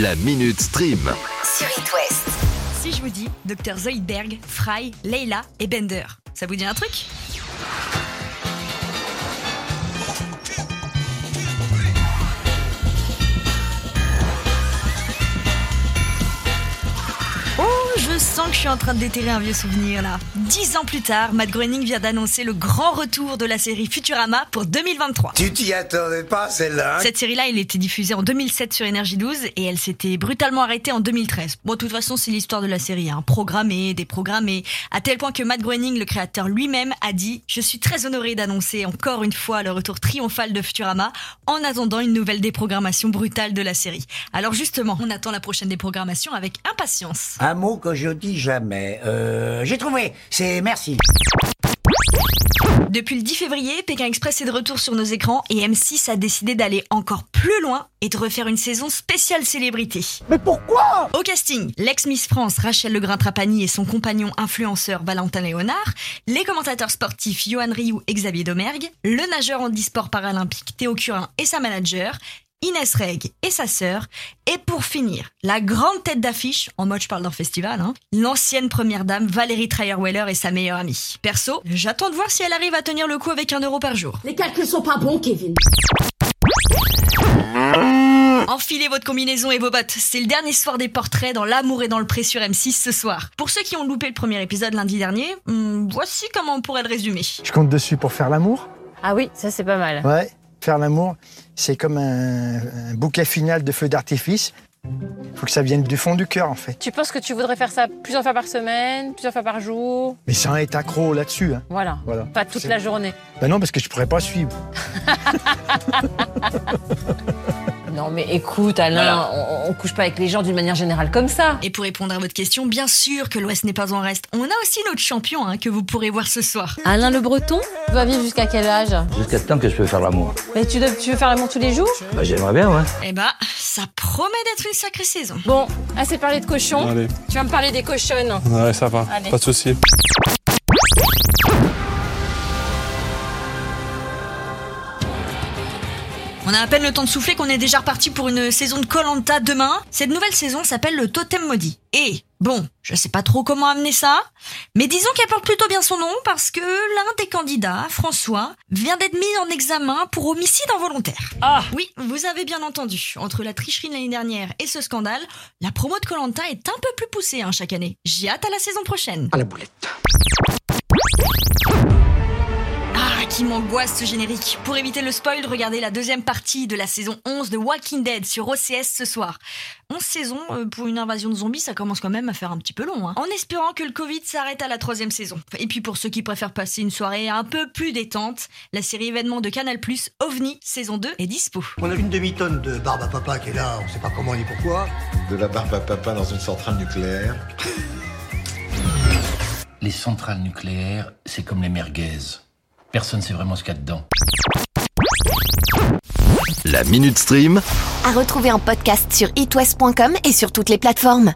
La Minute Stream. sur It West. Si je vous dis Dr Zoidberg, Fry, Leila et Bender, ça vous dit un truc? Que je suis en train de déterrer un vieux souvenir là. Dix ans plus tard, Matt Groening vient d'annoncer le grand retour de la série Futurama pour 2023. Tu t'y attendais pas, celle-là hein? Cette série-là, elle était diffusée en 2007 sur Énergie 12 et elle s'était brutalement arrêtée en 2013. Bon, de toute façon, c'est l'histoire de la série, hein. programmée, déprogrammée, à tel point que Matt Groening, le créateur lui-même, a dit « Je suis très honoré d'annoncer encore une fois le retour triomphal de Futurama en attendant une nouvelle déprogrammation brutale de la série. » Alors justement, on attend la prochaine déprogrammation avec impatience. Un mot que je dis jamais. Euh, j'ai trouvé. C'est merci. Depuis le 10 février, Pékin Express est de retour sur nos écrans et M6 a décidé d'aller encore plus loin et de refaire une saison spéciale célébrité. Mais pourquoi? Au casting, l'ex-Miss France Rachel Legrain-Trapani et son compagnon influenceur Valentin Léonard, les commentateurs sportifs Johan Rioux et Xavier Domergue, le nageur handisport paralympique Théo Curin et sa manager, Inès Reg et sa sœur, et pour finir, la grande tête d'affiche, en mode je parle d'un festival, hein, l'ancienne première dame Valérie Trierweiler et sa meilleure amie. Perso, j'attends de voir si elle arrive à tenir le coup avec un euro par jour. Les calculs sont pas bons, Kevin. Enfilez votre combinaison et vos bottes. C'est le dernier soir des portraits dans L'amour et dans le pré sur M6 ce soir. Pour ceux qui ont loupé le premier épisode lundi dernier, hmm, voici comment on pourrait le résumer. Je compte dessus pour faire l'amour. Ah oui, ça c'est pas mal. Ouais. Faire l'amour, c'est comme un, un bouquet final de feux d'artifice. Faut que ça vienne du fond du cœur, en fait. Tu penses que tu voudrais faire ça plusieurs fois par semaine, plusieurs fois par jour? Mais sans être accro là-dessus. Hein. Voilà. Voilà. Pas toute la journée. Ben non, parce que je pourrais pas suivre. Non mais écoute Alain, on, on couche pas avec les gens d'une manière générale comme ça. Et pour répondre à votre question, bien sûr que l'Ouest n'est pas en reste. On a aussi notre champion hein, que vous pourrez voir ce soir. Alain le Breton va vivre jusqu'à quel âge? Jusqu'à temps que je peux faire l'amour. Mais tu, dois- tu veux faire l'amour tous les jours? Bah, j'aimerais bien, ouais. Eh bah, ça promet d'être une sacrée saison. Bon, assez parlé de cochons. Allez, Tu vas me parler des cochonnes. ouais, ça va, Allez. pas de souci. On a à peine le temps de souffler qu'on est déjà reparti pour une saison de Colanta demain. Cette nouvelle saison s'appelle le Totem Maudit. Et bon, je sais pas trop comment amener ça, mais disons qu'elle porte plutôt bien son nom parce que l'un des candidats, François, vient d'être mis en examen pour homicide involontaire. Ah Oui, vous avez bien entendu. Entre la tricherie de l'année dernière et ce scandale, la promo de Colanta est un peu plus poussée hein, chaque année. J'ai hâte à la saison prochaine. À la boulette. Qui m'angoisse ce générique. Pour éviter le spoil, regardez la deuxième partie de la saison 11 de Walking Dead sur OCS ce soir. 11 saisons euh, pour une invasion de zombies, ça commence quand même à faire un petit peu long. hein. En espérant que le Covid s'arrête à la troisième saison. Et puis pour ceux qui préfèrent passer une soirée un peu plus détente, la série événement de Canal+, OVNI, saison 2, est dispo. On a une demi-tonne de barbe à papa qui est là, on sait pas comment ni pourquoi. De la barbe à papa dans une centrale nucléaire. Les centrales nucléaires, c'est comme les merguez. Personne sait vraiment ce qu'il y a dedans. La Minute Stream. À retrouver en podcast sur itwest.com et sur toutes les plateformes.